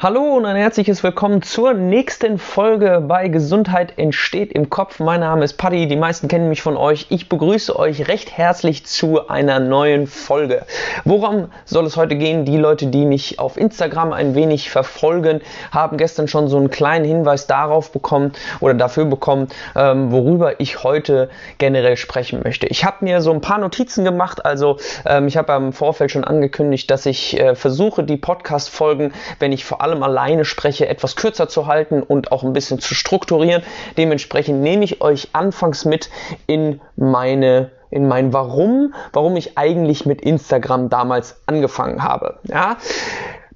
Hallo und ein herzliches Willkommen zur nächsten Folge bei Gesundheit entsteht im Kopf. Mein Name ist Paddy, die meisten kennen mich von euch. Ich begrüße euch recht herzlich zu einer neuen Folge. Worum soll es heute gehen? Die Leute, die mich auf Instagram ein wenig verfolgen, haben gestern schon so einen kleinen Hinweis darauf bekommen oder dafür bekommen, ähm, worüber ich heute generell sprechen möchte. Ich habe mir so ein paar Notizen gemacht, also ähm, ich habe im Vorfeld schon angekündigt, dass ich äh, versuche, die Podcast-Folgen, wenn ich vor allem allem alleine spreche, etwas kürzer zu halten und auch ein bisschen zu strukturieren. Dementsprechend nehme ich euch anfangs mit in meine in mein Warum, warum ich eigentlich mit Instagram damals angefangen habe. Ja?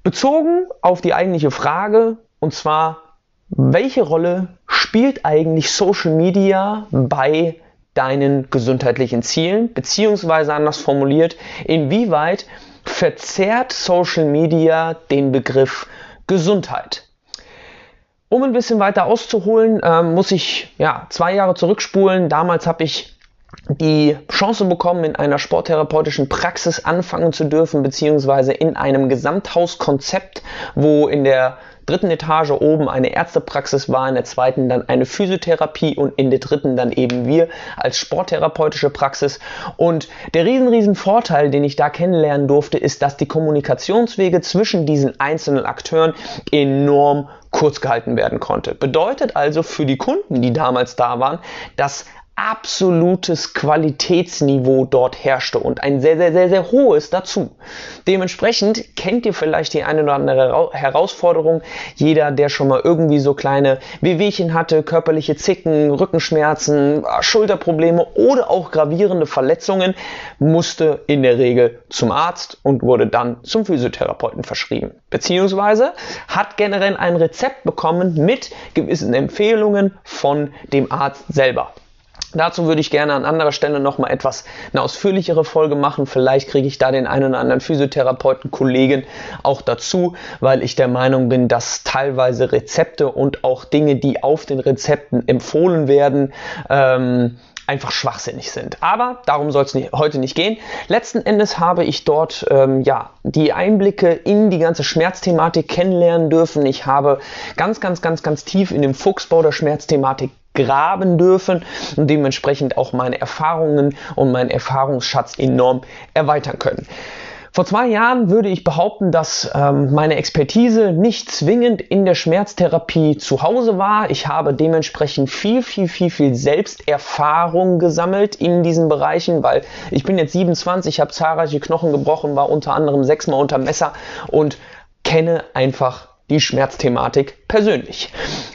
Bezogen auf die eigentliche Frage, und zwar, welche Rolle spielt eigentlich Social Media bei deinen gesundheitlichen Zielen, beziehungsweise anders formuliert, inwieweit verzerrt Social Media den Begriff Gesundheit. Um ein bisschen weiter auszuholen, äh, muss ich ja, zwei Jahre zurückspulen. Damals habe ich die Chance bekommen, in einer sporttherapeutischen Praxis anfangen zu dürfen, beziehungsweise in einem Gesamthauskonzept, wo in der dritten Etage oben eine Ärztepraxis war, in der zweiten dann eine Physiotherapie und in der dritten dann eben wir als sporttherapeutische Praxis. Und der riesen, riesen Vorteil, den ich da kennenlernen durfte, ist, dass die Kommunikationswege zwischen diesen einzelnen Akteuren enorm kurz gehalten werden konnte. Bedeutet also für die Kunden, die damals da waren, dass absolutes Qualitätsniveau dort herrschte und ein sehr, sehr, sehr, sehr hohes dazu. Dementsprechend kennt ihr vielleicht die eine oder andere Herausforderung. Jeder, der schon mal irgendwie so kleine Wehwehchen hatte, körperliche Zicken, Rückenschmerzen, Schulterprobleme oder auch gravierende Verletzungen, musste in der Regel zum Arzt und wurde dann zum Physiotherapeuten verschrieben. Beziehungsweise hat generell ein Rezept bekommen mit gewissen Empfehlungen von dem Arzt selber. Dazu würde ich gerne an anderer Stelle nochmal etwas eine ausführlichere Folge machen. Vielleicht kriege ich da den einen oder anderen Physiotherapeuten, Kollegen auch dazu, weil ich der Meinung bin, dass teilweise Rezepte und auch Dinge, die auf den Rezepten empfohlen werden, ähm, einfach schwachsinnig sind. Aber darum soll es heute nicht gehen. Letzten Endes habe ich dort ähm, ja die Einblicke in die ganze Schmerzthematik kennenlernen dürfen. Ich habe ganz, ganz, ganz, ganz tief in dem Fuchsbau der Schmerzthematik graben dürfen und dementsprechend auch meine Erfahrungen und meinen Erfahrungsschatz enorm erweitern können. Vor zwei Jahren würde ich behaupten, dass ähm, meine Expertise nicht zwingend in der Schmerztherapie zu Hause war. Ich habe dementsprechend viel, viel, viel, viel Selbsterfahrung gesammelt in diesen Bereichen, weil ich bin jetzt 27, habe zahlreiche Knochen gebrochen, war unter anderem sechsmal unter Messer und kenne einfach die Schmerzthematik persönlich.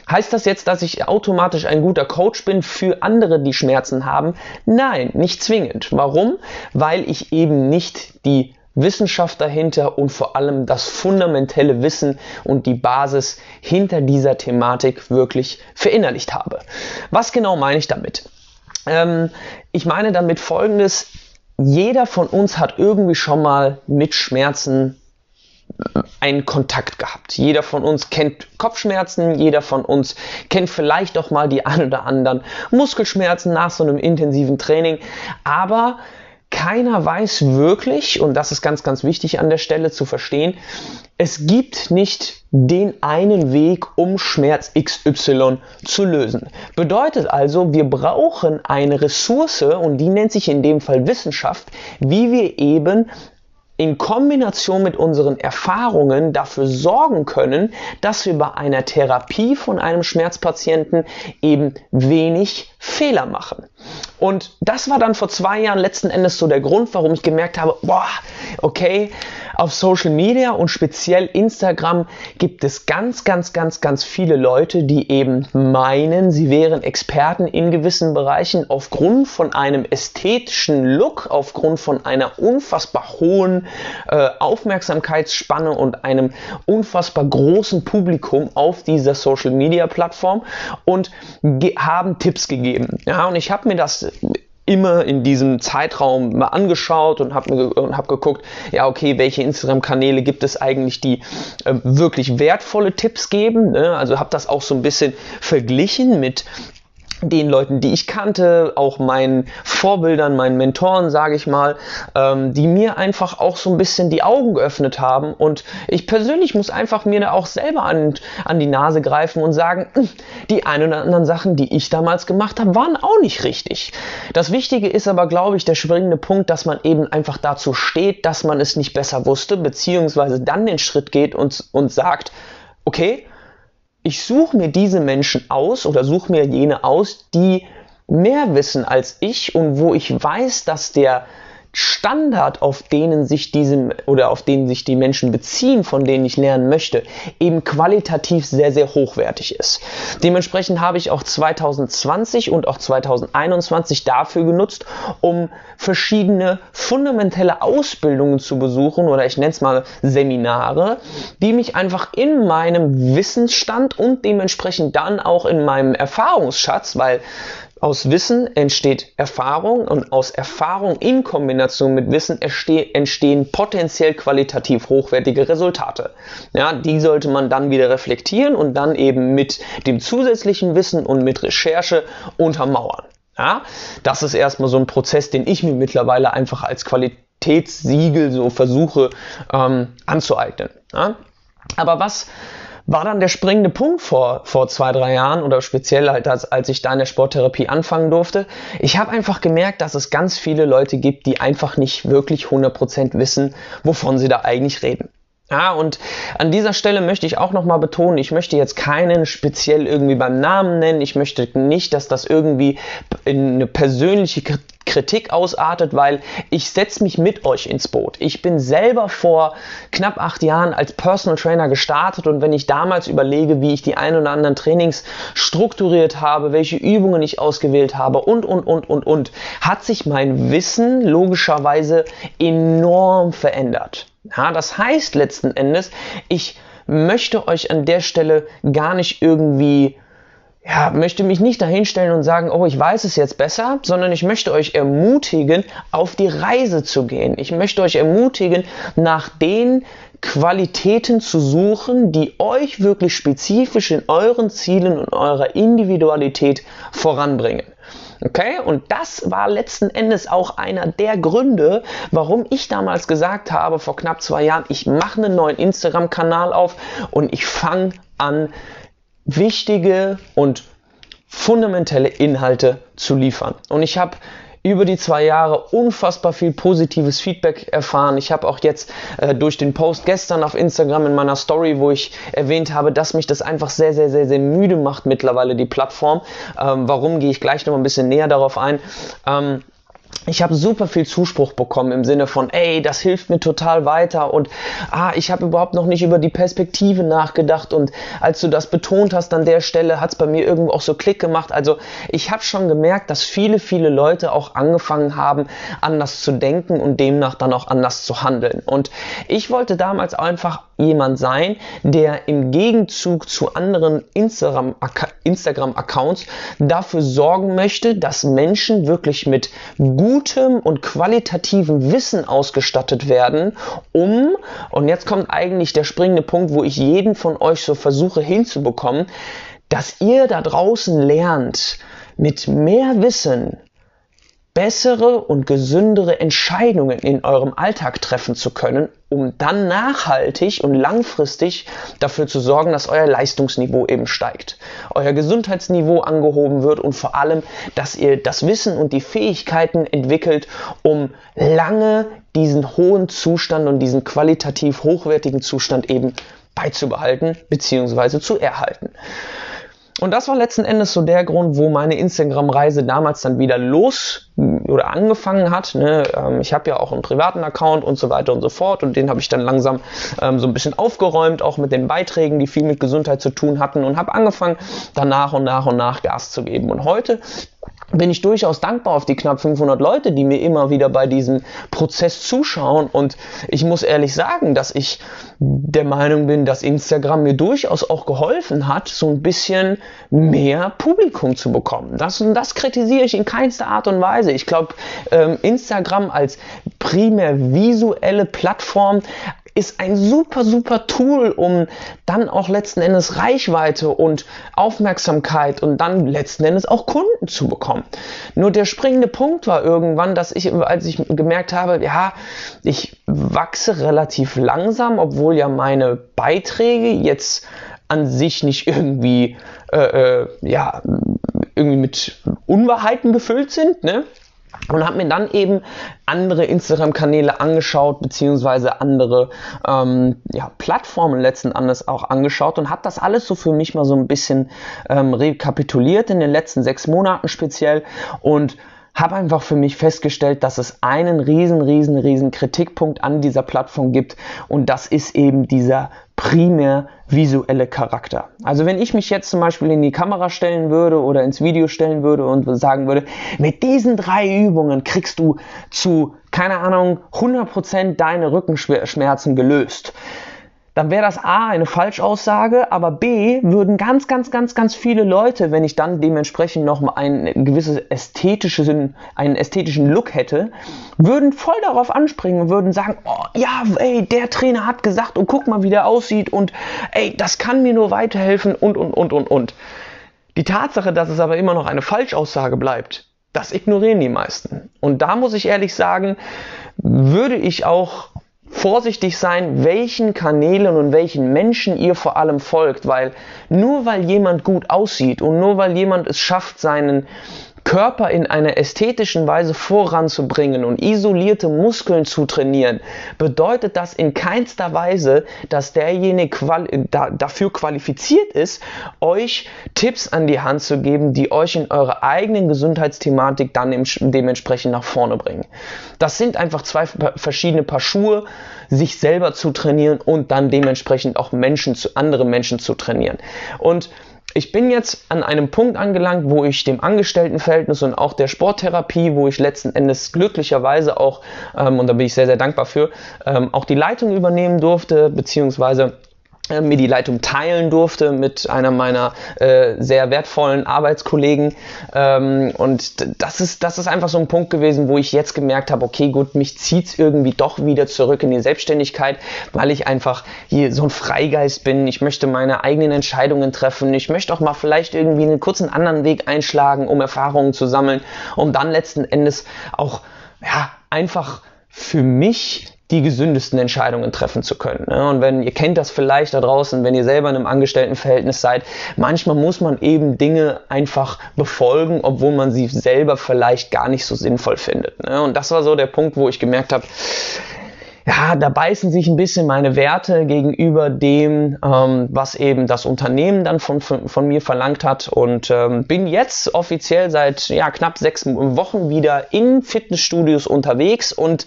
Heißt das jetzt, dass ich automatisch ein guter Coach bin für andere, die Schmerzen haben? Nein, nicht zwingend. Warum? Weil ich eben nicht die Wissenschaft dahinter und vor allem das fundamentelle Wissen und die Basis hinter dieser Thematik wirklich verinnerlicht habe. Was genau meine ich damit? Ähm, ich meine damit Folgendes. Jeder von uns hat irgendwie schon mal mit Schmerzen einen Kontakt gehabt. Jeder von uns kennt Kopfschmerzen, jeder von uns kennt vielleicht auch mal die ein oder anderen Muskelschmerzen nach so einem intensiven Training, aber keiner weiß wirklich, und das ist ganz, ganz wichtig an der Stelle zu verstehen, es gibt nicht den einen Weg, um Schmerz XY zu lösen. Bedeutet also, wir brauchen eine Ressource, und die nennt sich in dem Fall Wissenschaft, wie wir eben in Kombination mit unseren Erfahrungen dafür sorgen können, dass wir bei einer Therapie von einem Schmerzpatienten eben wenig Fehler machen. Und das war dann vor zwei Jahren letzten Endes so der Grund, warum ich gemerkt habe, boah, okay, auf Social Media und speziell Instagram gibt es ganz, ganz, ganz, ganz viele Leute, die eben meinen, sie wären Experten in gewissen Bereichen aufgrund von einem ästhetischen Look, aufgrund von einer unfassbar hohen äh, Aufmerksamkeitsspanne und einem unfassbar großen Publikum auf dieser Social Media Plattform und haben Tipps gegeben. Ja, und ich habe mir das immer in diesem Zeitraum mal angeschaut und habe ge hab geguckt, ja, okay, welche Instagram-Kanäle gibt es eigentlich, die äh, wirklich wertvolle Tipps geben. Ne? Also habe das auch so ein bisschen verglichen mit den Leuten, die ich kannte, auch meinen Vorbildern, meinen Mentoren, sage ich mal, ähm, die mir einfach auch so ein bisschen die Augen geöffnet haben. Und ich persönlich muss einfach mir da auch selber an, an die Nase greifen und sagen, hm, die ein oder anderen Sachen, die ich damals gemacht habe, waren auch nicht richtig. Das Wichtige ist aber, glaube ich, der springende Punkt, dass man eben einfach dazu steht, dass man es nicht besser wusste, beziehungsweise dann den Schritt geht und, und sagt, okay, ich suche mir diese Menschen aus oder suche mir jene aus, die mehr wissen als ich und wo ich weiß, dass der Standard, auf denen sich diese oder auf denen sich die Menschen beziehen, von denen ich lernen möchte, eben qualitativ sehr, sehr hochwertig ist. Dementsprechend habe ich auch 2020 und auch 2021 dafür genutzt, um verschiedene fundamentelle Ausbildungen zu besuchen oder ich nenne es mal Seminare, die mich einfach in meinem Wissensstand und dementsprechend dann auch in meinem Erfahrungsschatz, weil aus Wissen entsteht Erfahrung und aus Erfahrung in Kombination mit Wissen entstehen potenziell qualitativ hochwertige Resultate. Ja, die sollte man dann wieder reflektieren und dann eben mit dem zusätzlichen Wissen und mit Recherche untermauern. Ja, das ist erstmal so ein Prozess, den ich mir mittlerweile einfach als Qualitätssiegel so versuche ähm, anzueignen. Ja. Aber was war dann der springende Punkt vor, vor zwei, drei Jahren oder speziell halt als, als ich da in der Sporttherapie anfangen durfte. Ich habe einfach gemerkt, dass es ganz viele Leute gibt, die einfach nicht wirklich 100% wissen, wovon sie da eigentlich reden. Ja, und an dieser Stelle möchte ich auch nochmal betonen, ich möchte jetzt keinen speziell irgendwie beim Namen nennen. Ich möchte nicht, dass das irgendwie in eine persönliche Kritik ausartet, weil ich setze mich mit euch ins Boot. Ich bin selber vor knapp acht Jahren als Personal Trainer gestartet und wenn ich damals überlege, wie ich die ein oder anderen Trainings strukturiert habe, welche Übungen ich ausgewählt habe und, und, und, und, und, hat sich mein Wissen logischerweise enorm verändert. Ja, das heißt letzten Endes, ich möchte euch an der Stelle gar nicht irgendwie ja, möchte mich nicht dahinstellen und sagen, oh, ich weiß es jetzt besser, sondern ich möchte euch ermutigen, auf die Reise zu gehen. Ich möchte euch ermutigen, nach den Qualitäten zu suchen, die euch wirklich spezifisch in euren Zielen und eurer Individualität voranbringen. Okay, und das war letzten Endes auch einer der Gründe, warum ich damals gesagt habe, vor knapp zwei Jahren, ich mache einen neuen Instagram-Kanal auf und ich fange an, wichtige und fundamentelle Inhalte zu liefern. Und ich habe über die zwei Jahre unfassbar viel positives Feedback erfahren. Ich habe auch jetzt äh, durch den Post gestern auf Instagram in meiner Story, wo ich erwähnt habe, dass mich das einfach sehr, sehr, sehr, sehr müde macht mittlerweile die Plattform. Ähm, warum gehe ich gleich noch ein bisschen näher darauf ein? Ähm, ich habe super viel Zuspruch bekommen im Sinne von, ey, das hilft mir total weiter und ah, ich habe überhaupt noch nicht über die Perspektive nachgedacht und als du das betont hast an der Stelle, hat es bei mir irgendwo auch so Klick gemacht. Also ich habe schon gemerkt, dass viele, viele Leute auch angefangen haben, anders zu denken und demnach dann auch anders zu handeln. Und ich wollte damals einfach jemand sein, der im Gegenzug zu anderen Instagram-Accounts dafür sorgen möchte, dass Menschen wirklich mit gutem und qualitativen Wissen ausgestattet werden, um, und jetzt kommt eigentlich der springende Punkt, wo ich jeden von euch so versuche hinzubekommen, dass ihr da draußen lernt, mit mehr Wissen bessere und gesündere Entscheidungen in eurem Alltag treffen zu können, um dann nachhaltig und langfristig dafür zu sorgen, dass euer Leistungsniveau eben steigt, euer Gesundheitsniveau angehoben wird und vor allem, dass ihr das Wissen und die Fähigkeiten entwickelt, um lange diesen hohen Zustand und diesen qualitativ hochwertigen Zustand eben beizubehalten bzw. zu erhalten. Und das war letzten Endes so der Grund, wo meine Instagram-Reise damals dann wieder los oder angefangen hat. Ne? Ähm, ich habe ja auch einen privaten Account und so weiter und so fort und den habe ich dann langsam ähm, so ein bisschen aufgeräumt, auch mit den Beiträgen, die viel mit Gesundheit zu tun hatten und habe angefangen, dann nach und nach und nach Gas zu geben. Und heute bin ich durchaus dankbar auf die knapp 500 Leute, die mir immer wieder bei diesem Prozess zuschauen. Und ich muss ehrlich sagen, dass ich der Meinung bin, dass Instagram mir durchaus auch geholfen hat, so ein bisschen mehr Publikum zu bekommen. Das, das kritisiere ich in keinster Art und Weise. Ich glaube, ähm, Instagram als primär visuelle Plattform ist ein super, super Tool, um dann auch letzten Endes Reichweite und Aufmerksamkeit und dann letzten Endes auch Kunden zu bekommen. Nur der springende Punkt war irgendwann, dass ich, als ich gemerkt habe, ja, ich wachse relativ langsam, obwohl ja meine Beiträge jetzt an sich nicht irgendwie, äh, äh, ja, irgendwie mit Unwahrheiten gefüllt sind, ne? Und habe mir dann eben andere Instagram-Kanäle angeschaut, beziehungsweise andere ähm, ja, Plattformen letzten Endes auch angeschaut und habe das alles so für mich mal so ein bisschen ähm, rekapituliert in den letzten sechs Monaten speziell und habe einfach für mich festgestellt, dass es einen riesen, riesen, riesen Kritikpunkt an dieser Plattform gibt und das ist eben dieser primär visuelle Charakter. Also wenn ich mich jetzt zum Beispiel in die Kamera stellen würde oder ins Video stellen würde und sagen würde, mit diesen drei Übungen kriegst du zu, keine Ahnung, 100% deine Rückenschmerzen gelöst dann wäre das A eine Falschaussage, aber B würden ganz, ganz, ganz, ganz viele Leute, wenn ich dann dementsprechend noch ein gewisses ästhetisches, einen ästhetischen Look hätte, würden voll darauf anspringen und würden sagen, oh ja, ey, der Trainer hat gesagt und guck mal, wie der aussieht und ey, das kann mir nur weiterhelfen und, und, und, und, und. Die Tatsache, dass es aber immer noch eine Falschaussage bleibt, das ignorieren die meisten. Und da muss ich ehrlich sagen, würde ich auch vorsichtig sein, welchen Kanälen und welchen Menschen ihr vor allem folgt, weil nur weil jemand gut aussieht und nur weil jemand es schafft, seinen Körper in einer ästhetischen Weise voranzubringen und isolierte Muskeln zu trainieren, bedeutet das in keinster Weise, dass derjenige quali da, dafür qualifiziert ist, euch Tipps an die Hand zu geben, die euch in eurer eigenen Gesundheitsthematik dann dementsprechend nach vorne bringen. Das sind einfach zwei verschiedene Paar Schuhe, sich selber zu trainieren und dann dementsprechend auch Menschen zu, andere Menschen zu trainieren. Und ich bin jetzt an einem Punkt angelangt, wo ich dem Angestelltenverhältnis und auch der Sporttherapie, wo ich letzten Endes glücklicherweise auch, ähm, und da bin ich sehr, sehr dankbar für, ähm, auch die Leitung übernehmen durfte, beziehungsweise mir die Leitung teilen durfte mit einer meiner äh, sehr wertvollen Arbeitskollegen. Ähm, und das ist, das ist einfach so ein Punkt gewesen, wo ich jetzt gemerkt habe, okay, gut, mich zieht's irgendwie doch wieder zurück in die Selbstständigkeit, weil ich einfach hier so ein Freigeist bin. Ich möchte meine eigenen Entscheidungen treffen. Ich möchte auch mal vielleicht irgendwie einen kurzen anderen Weg einschlagen, um Erfahrungen zu sammeln, um dann letzten Endes auch ja, einfach für mich die gesündesten Entscheidungen treffen zu können. Ne? Und wenn ihr kennt das vielleicht da draußen, wenn ihr selber in einem Angestelltenverhältnis seid, manchmal muss man eben Dinge einfach befolgen, obwohl man sie selber vielleicht gar nicht so sinnvoll findet. Ne? Und das war so der Punkt, wo ich gemerkt habe, ja, da beißen sich ein bisschen meine Werte gegenüber dem, ähm, was eben das Unternehmen dann von, von, von mir verlangt hat und ähm, bin jetzt offiziell seit ja, knapp sechs Wochen wieder in Fitnessstudios unterwegs und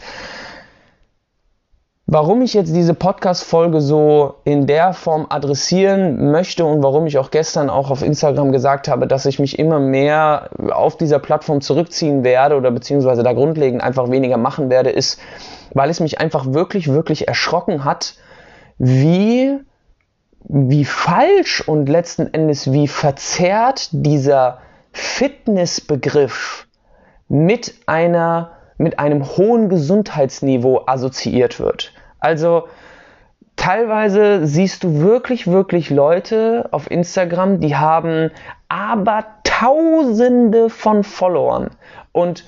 Warum ich jetzt diese Podcast-Folge so in der Form adressieren möchte und warum ich auch gestern auch auf Instagram gesagt habe, dass ich mich immer mehr auf dieser Plattform zurückziehen werde oder beziehungsweise da grundlegend einfach weniger machen werde, ist, weil es mich einfach wirklich, wirklich erschrocken hat, wie, wie falsch und letzten Endes wie verzerrt dieser Fitnessbegriff mit einer mit einem hohen Gesundheitsniveau assoziiert wird. Also teilweise siehst du wirklich, wirklich Leute auf Instagram, die haben aber Tausende von Followern. Und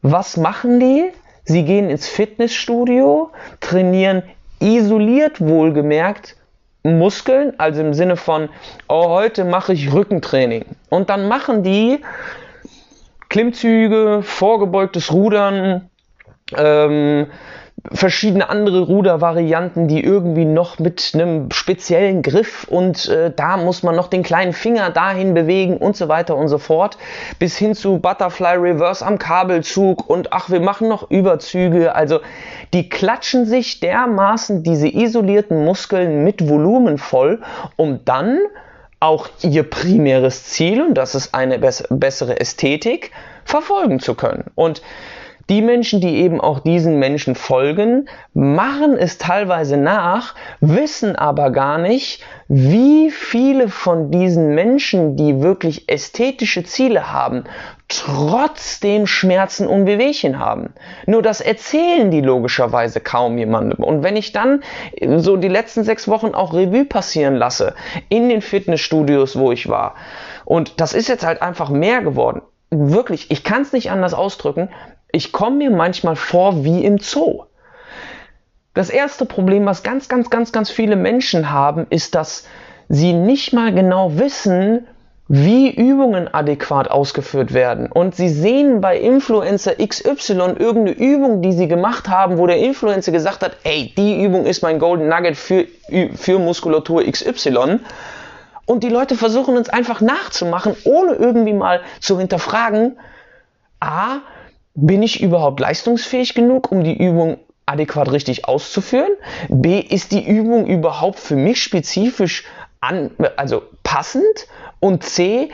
was machen die? Sie gehen ins Fitnessstudio, trainieren isoliert wohlgemerkt Muskeln, also im Sinne von, oh, heute mache ich Rückentraining. Und dann machen die Klimmzüge, vorgebeugtes Rudern, ähm, verschiedene andere Rudervarianten, die irgendwie noch mit einem speziellen Griff und äh, da muss man noch den kleinen Finger dahin bewegen und so weiter und so fort, bis hin zu Butterfly Reverse am Kabelzug und ach, wir machen noch Überzüge. Also die klatschen sich dermaßen diese isolierten Muskeln mit Volumen voll, um dann auch ihr primäres Ziel, und das ist eine bessere Ästhetik, verfolgen zu können. Und die Menschen, die eben auch diesen Menschen folgen, machen es teilweise nach, wissen aber gar nicht, wie viele von diesen Menschen, die wirklich ästhetische Ziele haben, trotzdem Schmerzen und Wehwehchen haben. Nur das erzählen die logischerweise kaum jemandem. Und wenn ich dann so die letzten sechs Wochen auch Revue passieren lasse, in den Fitnessstudios, wo ich war, und das ist jetzt halt einfach mehr geworden. Wirklich, ich kann es nicht anders ausdrücken ich komme mir manchmal vor wie im Zoo. Das erste Problem, was ganz, ganz, ganz, ganz viele Menschen haben, ist, dass sie nicht mal genau wissen, wie Übungen adäquat ausgeführt werden. Und sie sehen bei Influencer XY irgendeine Übung, die sie gemacht haben, wo der Influencer gesagt hat, ey, die Übung ist mein Golden Nugget für, für Muskulatur XY. Und die Leute versuchen uns einfach nachzumachen, ohne irgendwie mal zu hinterfragen, a, bin ich überhaupt leistungsfähig genug, um die Übung adäquat richtig auszuführen? B, ist die Übung überhaupt für mich spezifisch an, also passend? Und C,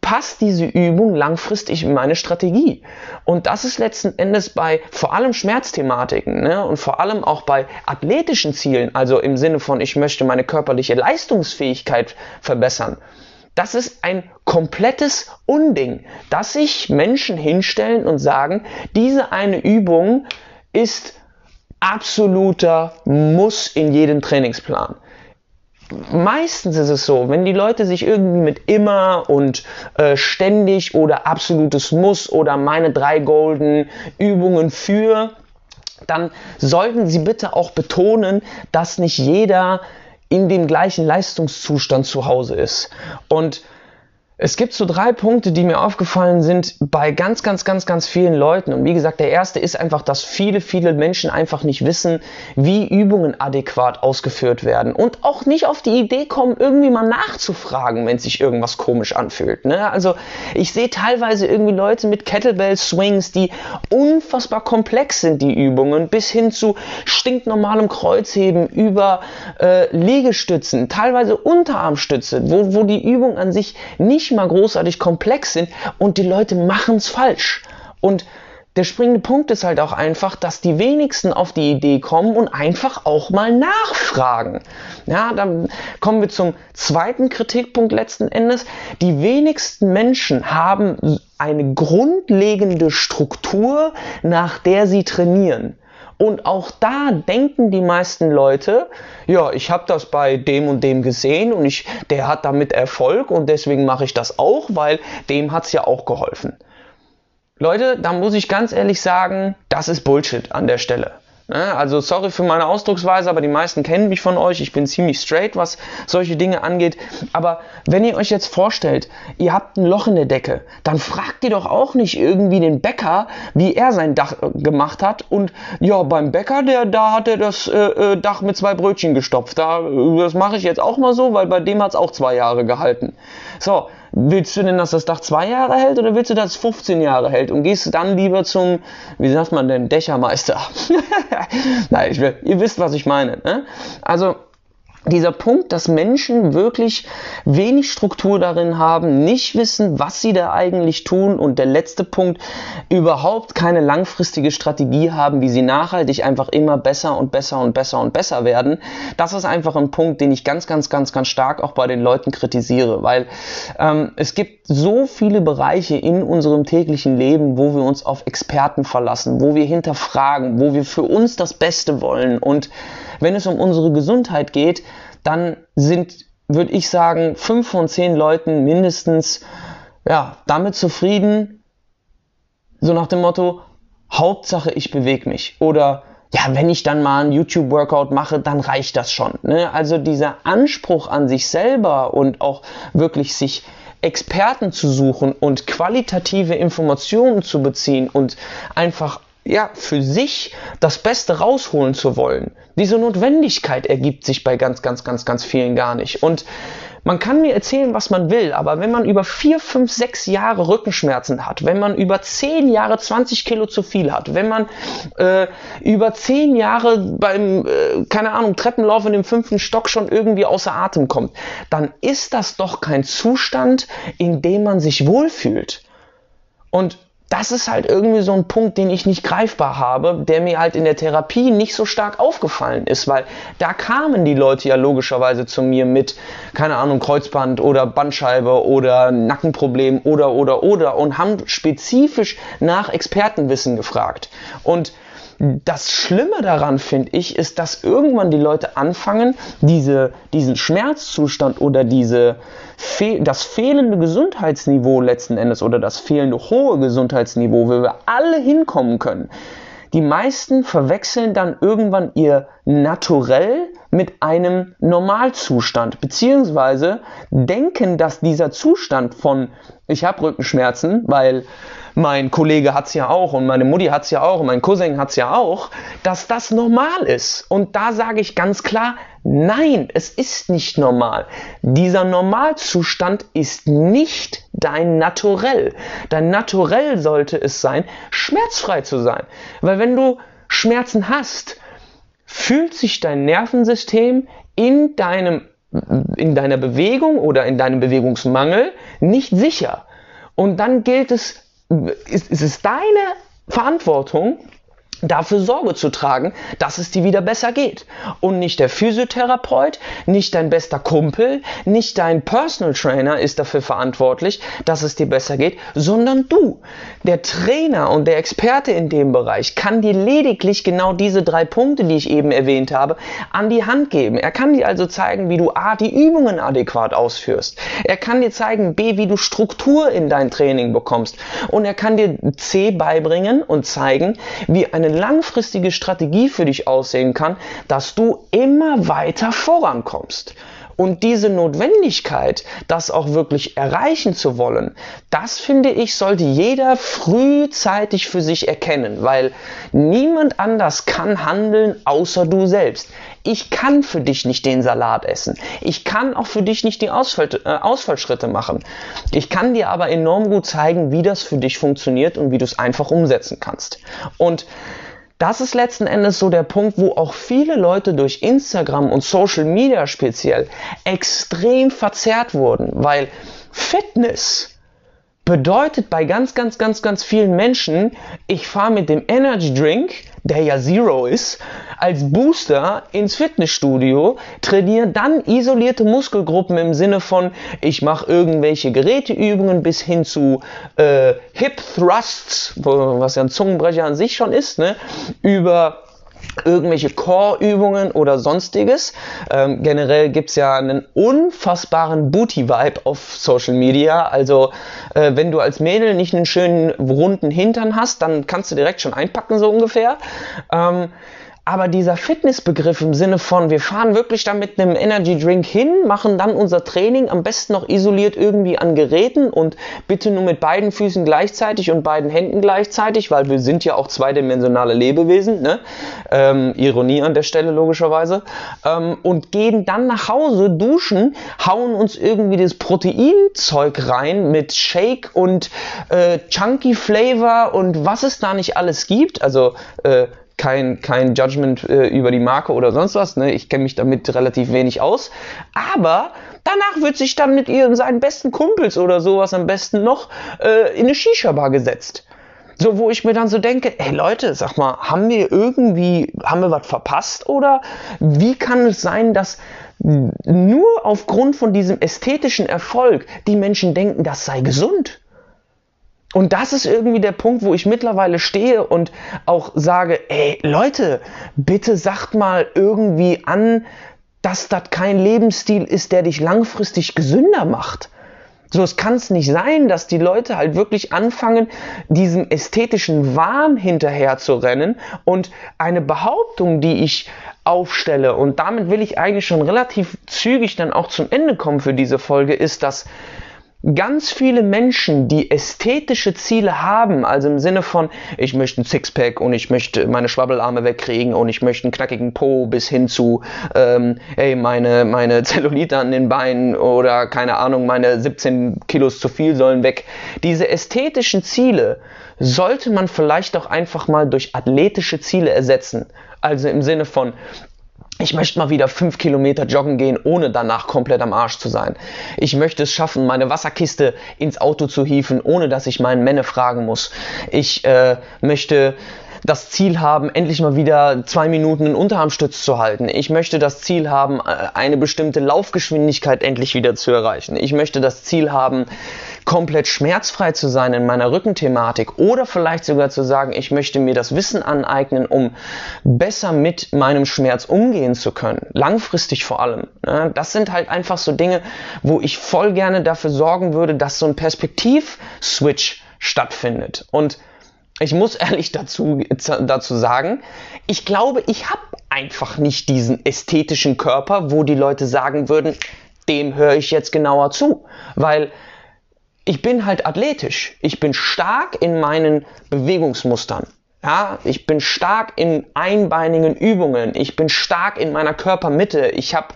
passt diese Übung langfristig in meine Strategie? Und das ist letzten Endes bei vor allem Schmerzthematiken ne, und vor allem auch bei athletischen Zielen, also im Sinne von, ich möchte meine körperliche Leistungsfähigkeit verbessern das ist ein komplettes Unding, dass sich Menschen hinstellen und sagen, diese eine Übung ist absoluter Muss in jedem Trainingsplan. Meistens ist es so, wenn die Leute sich irgendwie mit immer und äh, ständig oder absolutes Muss oder meine drei Golden Übungen für, dann sollten sie bitte auch betonen, dass nicht jeder in dem gleichen Leistungszustand zu Hause ist. Und es gibt so drei Punkte, die mir aufgefallen sind bei ganz, ganz, ganz, ganz vielen Leuten. Und wie gesagt, der erste ist einfach, dass viele, viele Menschen einfach nicht wissen, wie Übungen adäquat ausgeführt werden und auch nicht auf die Idee kommen, irgendwie mal nachzufragen, wenn sich irgendwas komisch anfühlt. Ne? Also ich sehe teilweise irgendwie Leute mit Kettlebell-Swings, die unfassbar komplex sind, die Übungen, bis hin zu stinknormalem Kreuzheben über äh, Liegestützen, teilweise Unterarmstütze, wo, wo die Übung an sich nicht nicht mal großartig komplex sind und die Leute machen es falsch. Und der springende Punkt ist halt auch einfach, dass die wenigsten auf die Idee kommen und einfach auch mal nachfragen. Ja, dann kommen wir zum zweiten Kritikpunkt letzten Endes. Die wenigsten Menschen haben eine grundlegende Struktur, nach der sie trainieren. Und auch da denken die meisten Leute, ja, ich habe das bei dem und dem gesehen und ich, der hat damit Erfolg und deswegen mache ich das auch, weil dem hat's ja auch geholfen. Leute, da muss ich ganz ehrlich sagen, das ist Bullshit an der Stelle. Ne? Also sorry für meine Ausdrucksweise, aber die meisten kennen mich von euch. Ich bin ziemlich straight, was solche Dinge angeht. Aber wenn ihr euch jetzt vorstellt, ihr habt ein Loch in der Decke, dann fragt ihr doch auch nicht irgendwie den Bäcker, wie er sein Dach äh, gemacht hat. Und ja, beim Bäcker, der, da hat er das äh, äh Dach mit zwei Brötchen gestopft. Da, das mache ich jetzt auch mal so, weil bei dem hat es auch zwei Jahre gehalten. So, willst du denn, dass das Dach zwei Jahre hält oder willst du, dass es 15 Jahre hält? Und gehst dann lieber zum, wie sagt man denn, Dächermeister? Nein, ich will, ihr wisst, was ich meine. Ne? Also, dieser Punkt, dass Menschen wirklich wenig Struktur darin haben, nicht wissen, was sie da eigentlich tun und der letzte Punkt, überhaupt keine langfristige Strategie haben, wie sie nachhaltig einfach immer besser und besser und besser und besser werden, das ist einfach ein Punkt, den ich ganz, ganz, ganz, ganz stark auch bei den Leuten kritisiere, weil ähm, es gibt so viele Bereiche in unserem täglichen Leben, wo wir uns auf Experten verlassen, wo wir hinterfragen, wo wir für uns das Beste wollen. Und wenn es um unsere Gesundheit geht, dann sind, würde ich sagen, fünf von zehn Leuten mindestens ja, damit zufrieden, so nach dem Motto, Hauptsache ich bewege mich. Oder ja, wenn ich dann mal einen YouTube-Workout mache, dann reicht das schon. Ne? Also dieser Anspruch an sich selber und auch wirklich sich Experten zu suchen und qualitative Informationen zu beziehen und einfach ja, für sich das Beste rausholen zu wollen. Diese Notwendigkeit ergibt sich bei ganz, ganz, ganz, ganz vielen gar nicht. Und man kann mir erzählen, was man will, aber wenn man über vier, fünf, sechs Jahre Rückenschmerzen hat, wenn man über zehn Jahre 20 Kilo zu viel hat, wenn man äh, über zehn Jahre beim, äh, keine Ahnung, Treppenlauf in dem fünften Stock schon irgendwie außer Atem kommt, dann ist das doch kein Zustand, in dem man sich wohlfühlt. Und das ist halt irgendwie so ein Punkt, den ich nicht greifbar habe, der mir halt in der Therapie nicht so stark aufgefallen ist, weil da kamen die Leute ja logischerweise zu mir mit, keine Ahnung, Kreuzband oder Bandscheibe oder Nackenproblem oder oder oder und haben spezifisch nach Expertenwissen gefragt. Und das Schlimme daran, finde ich, ist, dass irgendwann die Leute anfangen, diese, diesen Schmerzzustand oder diese, das fehlende Gesundheitsniveau letzten Endes oder das fehlende hohe Gesundheitsniveau, wo wir alle hinkommen können. Die meisten verwechseln dann irgendwann ihr Naturell mit einem Normalzustand, beziehungsweise denken, dass dieser Zustand von ich habe Rückenschmerzen, weil mein Kollege hat es ja auch und meine Mutti hat es ja auch und mein Cousin hat es ja auch, dass das normal ist. Und da sage ich ganz klar, nein, es ist nicht normal. Dieser Normalzustand ist nicht dein Naturell. Dein Naturell sollte es sein, schmerzfrei zu sein. Weil wenn du Schmerzen hast, fühlt sich dein Nervensystem in deinem in deiner Bewegung oder in deinem Bewegungsmangel nicht sicher. Und dann gilt es ist, ist es deine Verantwortung, dafür Sorge zu tragen, dass es dir wieder besser geht. Und nicht der Physiotherapeut, nicht dein bester Kumpel, nicht dein Personal Trainer ist dafür verantwortlich, dass es dir besser geht, sondern du. Der Trainer und der Experte in dem Bereich kann dir lediglich genau diese drei Punkte, die ich eben erwähnt habe, an die Hand geben. Er kann dir also zeigen, wie du A, die Übungen adäquat ausführst. Er kann dir zeigen, B, wie du Struktur in dein Training bekommst. Und er kann dir C beibringen und zeigen, wie eine eine langfristige Strategie für dich aussehen kann, dass du immer weiter vorankommst. Und diese Notwendigkeit, das auch wirklich erreichen zu wollen, das finde ich, sollte jeder frühzeitig für sich erkennen, weil niemand anders kann handeln außer du selbst. Ich kann für dich nicht den Salat essen. Ich kann auch für dich nicht die Ausfall, äh, Ausfallschritte machen. Ich kann dir aber enorm gut zeigen, wie das für dich funktioniert und wie du es einfach umsetzen kannst. Und das ist letzten Endes so der Punkt, wo auch viele Leute durch Instagram und Social Media speziell extrem verzerrt wurden, weil Fitness bedeutet bei ganz, ganz, ganz, ganz vielen Menschen, ich fahre mit dem Energy Drink, der ja Zero ist, als Booster ins Fitnessstudio, trainiere dann isolierte Muskelgruppen im Sinne von, ich mache irgendwelche Geräteübungen bis hin zu äh, Hip Thrusts, was ja ein Zungenbrecher an sich schon ist, ne, über irgendwelche Core-Übungen oder sonstiges. Ähm, generell gibt's ja einen unfassbaren Booty-Vibe auf Social Media. Also äh, wenn du als Mädel nicht einen schönen runden Hintern hast, dann kannst du direkt schon einpacken, so ungefähr. Ähm, aber dieser Fitnessbegriff im Sinne von, wir fahren wirklich da mit einem Energy Drink hin, machen dann unser Training am besten noch isoliert irgendwie an Geräten und bitte nur mit beiden Füßen gleichzeitig und beiden Händen gleichzeitig, weil wir sind ja auch zweidimensionale Lebewesen, ne? Ähm, Ironie an der Stelle logischerweise, ähm, und gehen dann nach Hause, duschen, hauen uns irgendwie das Proteinzeug rein mit Shake und äh, Chunky Flavor und was es da nicht alles gibt, also äh, kein, kein Judgment äh, über die Marke oder sonst was. Ne? Ich kenne mich damit relativ wenig aus. Aber danach wird sich dann mit ihren seinen besten Kumpels oder sowas am besten noch äh, in eine Shisha-Bar gesetzt. So, wo ich mir dann so denke, ey Leute, sag mal, haben wir irgendwie, haben wir was verpasst oder wie kann es sein, dass nur aufgrund von diesem ästhetischen Erfolg die Menschen denken, das sei gesund? Und das ist irgendwie der Punkt, wo ich mittlerweile stehe und auch sage, ey Leute, bitte sagt mal irgendwie an, dass das kein Lebensstil ist, der dich langfristig gesünder macht. So, es kann es nicht sein, dass die Leute halt wirklich anfangen, diesem ästhetischen Wahn hinterher zu rennen und eine Behauptung, die ich aufstelle, und damit will ich eigentlich schon relativ zügig dann auch zum Ende kommen für diese Folge, ist, dass ganz viele Menschen, die ästhetische Ziele haben, also im Sinne von, ich möchte ein Sixpack und ich möchte meine Schwabbelarme wegkriegen und ich möchte einen knackigen Po bis hin zu, ähm, ey, meine, meine Zellulite an den Beinen oder keine Ahnung, meine 17 Kilos zu viel sollen weg. Diese ästhetischen Ziele sollte man vielleicht auch einfach mal durch athletische Ziele ersetzen. Also im Sinne von, ich möchte mal wieder fünf Kilometer joggen gehen, ohne danach komplett am Arsch zu sein. Ich möchte es schaffen, meine Wasserkiste ins Auto zu hieven, ohne dass ich meinen Männer fragen muss. Ich äh, möchte das Ziel haben, endlich mal wieder zwei Minuten einen Unterarmstütz zu halten. Ich möchte das Ziel haben, äh, eine bestimmte Laufgeschwindigkeit endlich wieder zu erreichen. Ich möchte das Ziel haben, komplett schmerzfrei zu sein in meiner Rückenthematik oder vielleicht sogar zu sagen, ich möchte mir das Wissen aneignen, um besser mit meinem Schmerz umgehen zu können. Langfristig vor allem. Das sind halt einfach so Dinge, wo ich voll gerne dafür sorgen würde, dass so ein Perspektiv-Switch stattfindet. Und ich muss ehrlich dazu, dazu sagen, ich glaube, ich habe einfach nicht diesen ästhetischen Körper, wo die Leute sagen würden, dem höre ich jetzt genauer zu. Weil ich bin halt athletisch. Ich bin stark in meinen Bewegungsmustern. Ja, ich bin stark in einbeinigen Übungen. Ich bin stark in meiner Körpermitte. Ich habe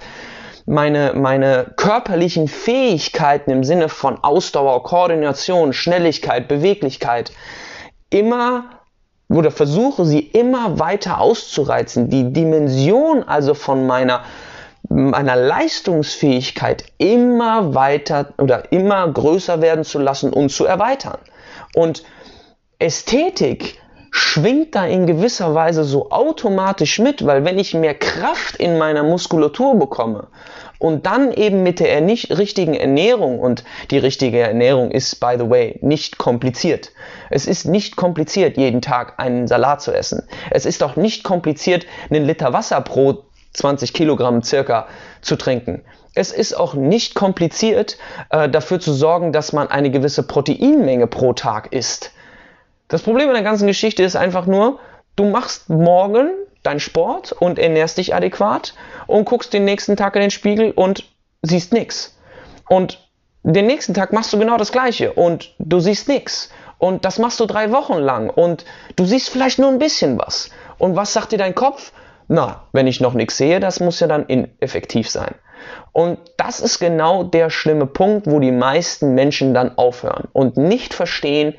meine, meine körperlichen Fähigkeiten im Sinne von Ausdauer, Koordination, Schnelligkeit, Beweglichkeit immer oder versuche sie immer weiter auszureizen. Die Dimension also von meiner meiner Leistungsfähigkeit immer weiter oder immer größer werden zu lassen und zu erweitern. Und Ästhetik schwingt da in gewisser Weise so automatisch mit, weil wenn ich mehr Kraft in meiner Muskulatur bekomme und dann eben mit der richtigen Ernährung und die richtige Ernährung ist, by the way, nicht kompliziert. Es ist nicht kompliziert, jeden Tag einen Salat zu essen. Es ist auch nicht kompliziert, einen Liter Wasser pro 20 Kilogramm circa zu trinken. Es ist auch nicht kompliziert, äh, dafür zu sorgen, dass man eine gewisse Proteinmenge pro Tag isst. Das Problem in der ganzen Geschichte ist einfach nur, du machst morgen deinen Sport und ernährst dich adäquat und guckst den nächsten Tag in den Spiegel und siehst nichts. Und den nächsten Tag machst du genau das gleiche und du siehst nichts. Und das machst du drei Wochen lang und du siehst vielleicht nur ein bisschen was. Und was sagt dir dein Kopf? Na, wenn ich noch nichts sehe, das muss ja dann ineffektiv sein. Und das ist genau der schlimme Punkt, wo die meisten Menschen dann aufhören und nicht verstehen,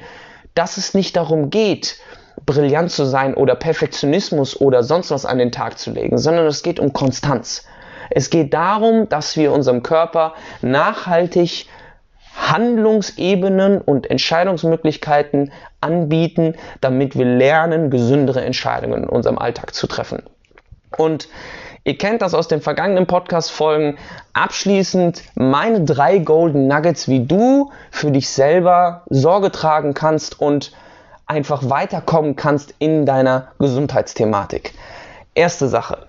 dass es nicht darum geht, brillant zu sein oder Perfektionismus oder sonst was an den Tag zu legen, sondern es geht um Konstanz. Es geht darum, dass wir unserem Körper nachhaltig Handlungsebenen und Entscheidungsmöglichkeiten anbieten, damit wir lernen, gesündere Entscheidungen in unserem Alltag zu treffen. Und ihr kennt das aus den vergangenen Podcast-Folgen. Abschließend meine drei Golden Nuggets, wie du für dich selber Sorge tragen kannst und einfach weiterkommen kannst in deiner Gesundheitsthematik. Erste Sache.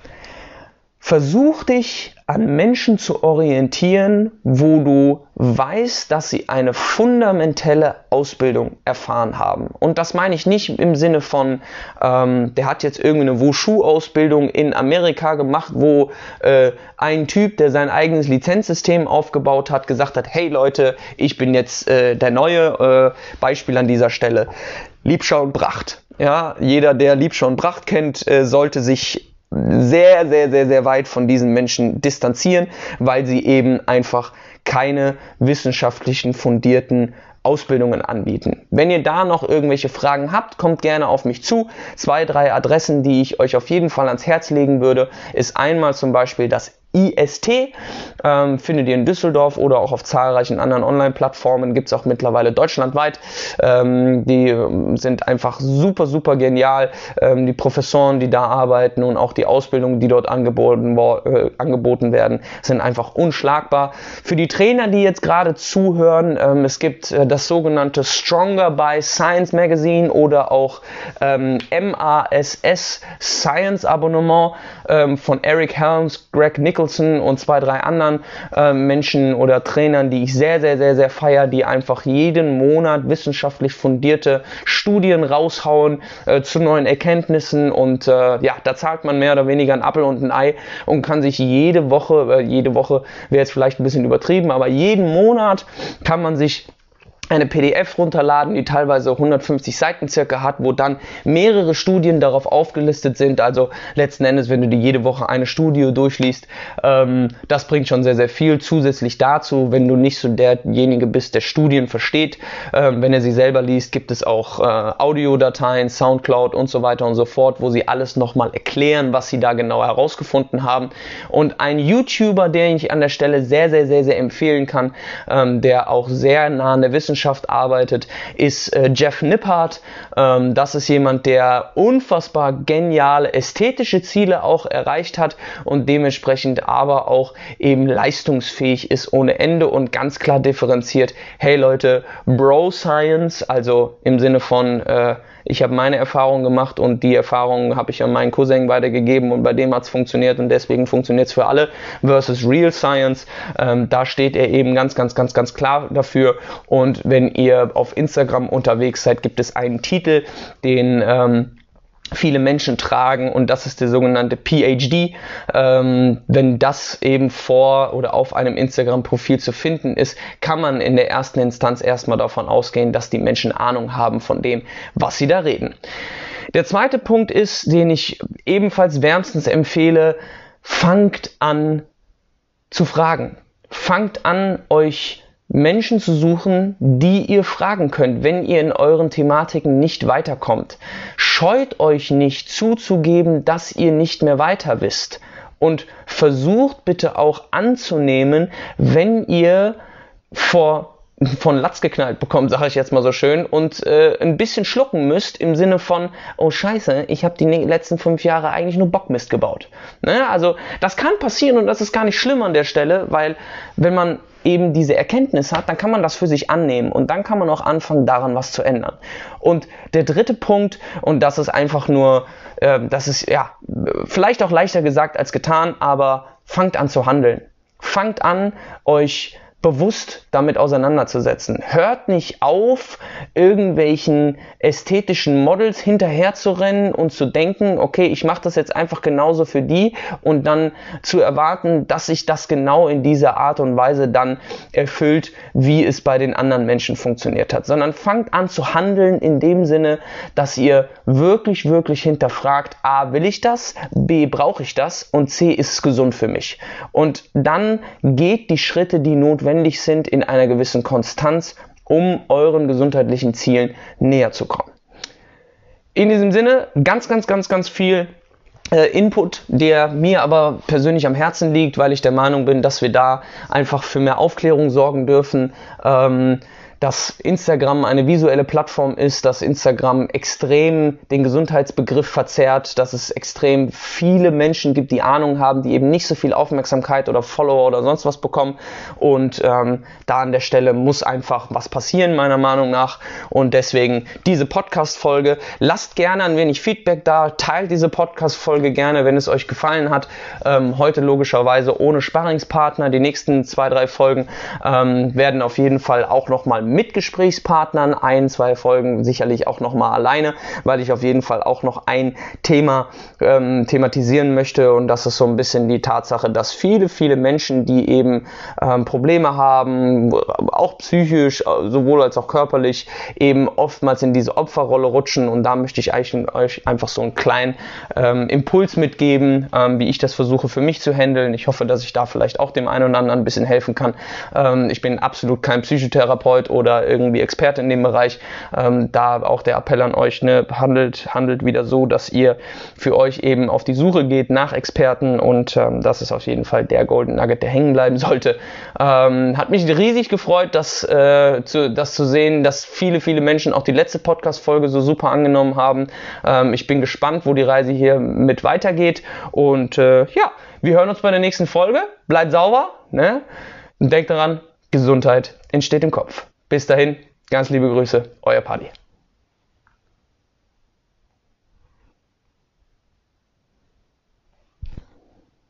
Versuch dich an Menschen zu orientieren, wo du weißt, dass sie eine fundamentelle Ausbildung erfahren haben. Und das meine ich nicht im Sinne von, ähm, der hat jetzt irgendeine Wushu-Ausbildung in Amerika gemacht, wo äh, ein Typ, der sein eigenes Lizenzsystem aufgebaut hat, gesagt hat, hey Leute, ich bin jetzt äh, der neue äh, Beispiel an dieser Stelle. Liebschau und Bracht. Ja, jeder, der Liebschau und Bracht kennt, äh, sollte sich sehr, sehr, sehr, sehr weit von diesen Menschen distanzieren, weil sie eben einfach keine wissenschaftlichen fundierten Ausbildungen anbieten. Wenn ihr da noch irgendwelche Fragen habt, kommt gerne auf mich zu. Zwei, drei Adressen, die ich euch auf jeden Fall ans Herz legen würde, ist einmal zum Beispiel das IST. Ähm, findet ihr in Düsseldorf oder auch auf zahlreichen anderen Online-Plattformen. Gibt es auch mittlerweile deutschlandweit. Ähm, die ähm, sind einfach super, super genial. Ähm, die Professoren, die da arbeiten und auch die Ausbildungen, die dort angeboten, äh, angeboten werden, sind einfach unschlagbar. Für die Trainer, die jetzt gerade zuhören, ähm, es gibt äh, das sogenannte Stronger by Science Magazine oder auch MASS Science Abonnement von Eric Helms, Greg Nichols Nicholson und zwei, drei anderen äh, Menschen oder Trainern, die ich sehr, sehr, sehr, sehr feiere, die einfach jeden Monat wissenschaftlich fundierte Studien raushauen äh, zu neuen Erkenntnissen und äh, ja, da zahlt man mehr oder weniger ein Appel und ein Ei und kann sich jede Woche, äh, jede Woche wäre jetzt vielleicht ein bisschen übertrieben, aber jeden Monat kann man sich eine PDF runterladen, die teilweise 150 Seiten circa hat, wo dann mehrere Studien darauf aufgelistet sind. Also letzten Endes, wenn du dir jede Woche eine Studie durchliest, ähm, das bringt schon sehr, sehr viel. Zusätzlich dazu, wenn du nicht so derjenige bist, der Studien versteht, ähm, wenn er sie selber liest, gibt es auch äh, Audiodateien, Soundcloud und so weiter und so fort, wo sie alles nochmal erklären, was sie da genau herausgefunden haben. Und ein YouTuber, den ich an der Stelle sehr, sehr, sehr, sehr empfehlen kann, ähm, der auch sehr nah an der Wissenschaft Wissenschaft arbeitet, ist äh, Jeff Nippard. Ähm, das ist jemand, der unfassbar geniale ästhetische Ziele auch erreicht hat und dementsprechend aber auch eben leistungsfähig ist ohne Ende und ganz klar differenziert. Hey Leute, Bro Science, also im Sinne von äh, ich habe meine Erfahrungen gemacht und die Erfahrungen habe ich an meinen Cousin weitergegeben und bei dem hat es funktioniert und deswegen funktioniert es für alle versus Real Science. Ähm, da steht er eben ganz, ganz, ganz, ganz klar dafür. Und wenn ihr auf Instagram unterwegs seid, gibt es einen Titel, den ähm, viele Menschen tragen und das ist der sogenannte PhD. Ähm, wenn das eben vor oder auf einem Instagram-Profil zu finden ist, kann man in der ersten Instanz erstmal davon ausgehen, dass die Menschen Ahnung haben von dem, was sie da reden. Der zweite Punkt ist, den ich ebenfalls wärmstens empfehle, fangt an zu fragen. Fangt an, euch Menschen zu suchen, die ihr fragen könnt, wenn ihr in euren Thematiken nicht weiterkommt. Scheut euch nicht zuzugeben, dass ihr nicht mehr weiter wisst. Und versucht bitte auch anzunehmen, wenn ihr vor von Latz geknallt bekommt, sage ich jetzt mal so schön, und äh, ein bisschen schlucken müsst im Sinne von, oh scheiße, ich habe die letzten fünf Jahre eigentlich nur Bockmist gebaut. Ne? Also das kann passieren und das ist gar nicht schlimm an der Stelle, weil wenn man eben diese Erkenntnis hat, dann kann man das für sich annehmen und dann kann man auch anfangen, daran was zu ändern. Und der dritte Punkt, und das ist einfach nur, äh, das ist ja vielleicht auch leichter gesagt als getan, aber fangt an zu handeln. Fangt an, euch bewusst damit auseinanderzusetzen. Hört nicht auf, irgendwelchen ästhetischen Models hinterherzurennen und zu denken, okay, ich mache das jetzt einfach genauso für die und dann zu erwarten, dass sich das genau in dieser Art und Weise dann erfüllt, wie es bei den anderen Menschen funktioniert hat, sondern fangt an zu handeln in dem Sinne, dass ihr wirklich, wirklich hinterfragt, a, will ich das, b, brauche ich das und c, ist es gesund für mich. Und dann geht die Schritte, die notwendig notwendig sind in einer gewissen Konstanz, um euren gesundheitlichen Zielen näher zu kommen. In diesem Sinne ganz, ganz, ganz, ganz viel äh, Input, der mir aber persönlich am Herzen liegt, weil ich der Meinung bin, dass wir da einfach für mehr Aufklärung sorgen dürfen. Ähm, dass Instagram eine visuelle Plattform ist, dass Instagram extrem den Gesundheitsbegriff verzerrt, dass es extrem viele Menschen gibt, die Ahnung haben, die eben nicht so viel Aufmerksamkeit oder Follower oder sonst was bekommen. Und ähm, da an der Stelle muss einfach was passieren, meiner Meinung nach. Und deswegen diese Podcast-Folge. Lasst gerne ein wenig Feedback da, teilt diese Podcast-Folge gerne, wenn es euch gefallen hat. Ähm, heute logischerweise ohne Sparringspartner. Die nächsten zwei, drei Folgen ähm, werden auf jeden Fall auch nochmal mit Gesprächspartnern, ein, zwei Folgen sicherlich auch nochmal alleine, weil ich auf jeden Fall auch noch ein Thema ähm, thematisieren möchte und das ist so ein bisschen die Tatsache, dass viele, viele Menschen, die eben ähm, Probleme haben, auch psychisch, sowohl als auch körperlich, eben oftmals in diese Opferrolle rutschen und da möchte ich euch einfach so einen kleinen ähm, Impuls mitgeben, ähm, wie ich das versuche für mich zu handeln. Ich hoffe, dass ich da vielleicht auch dem einen oder anderen ein bisschen helfen kann. Ähm, ich bin absolut kein Psychotherapeut oder irgendwie Experte in dem Bereich, ähm, da auch der Appell an euch, ne, handelt, handelt wieder so, dass ihr für euch eben auf die Suche geht nach Experten und ähm, das ist auf jeden Fall der Golden Nugget, der hängen bleiben sollte. Ähm, hat mich riesig gefreut, das, äh, zu, das zu sehen, dass viele, viele Menschen auch die letzte Podcast-Folge so super angenommen haben. Ähm, ich bin gespannt, wo die Reise hier mit weitergeht und äh, ja, wir hören uns bei der nächsten Folge. Bleibt sauber, ne? Und denkt daran, Gesundheit entsteht im Kopf. Bis dahin, ganz liebe Grüße, euer Paddy.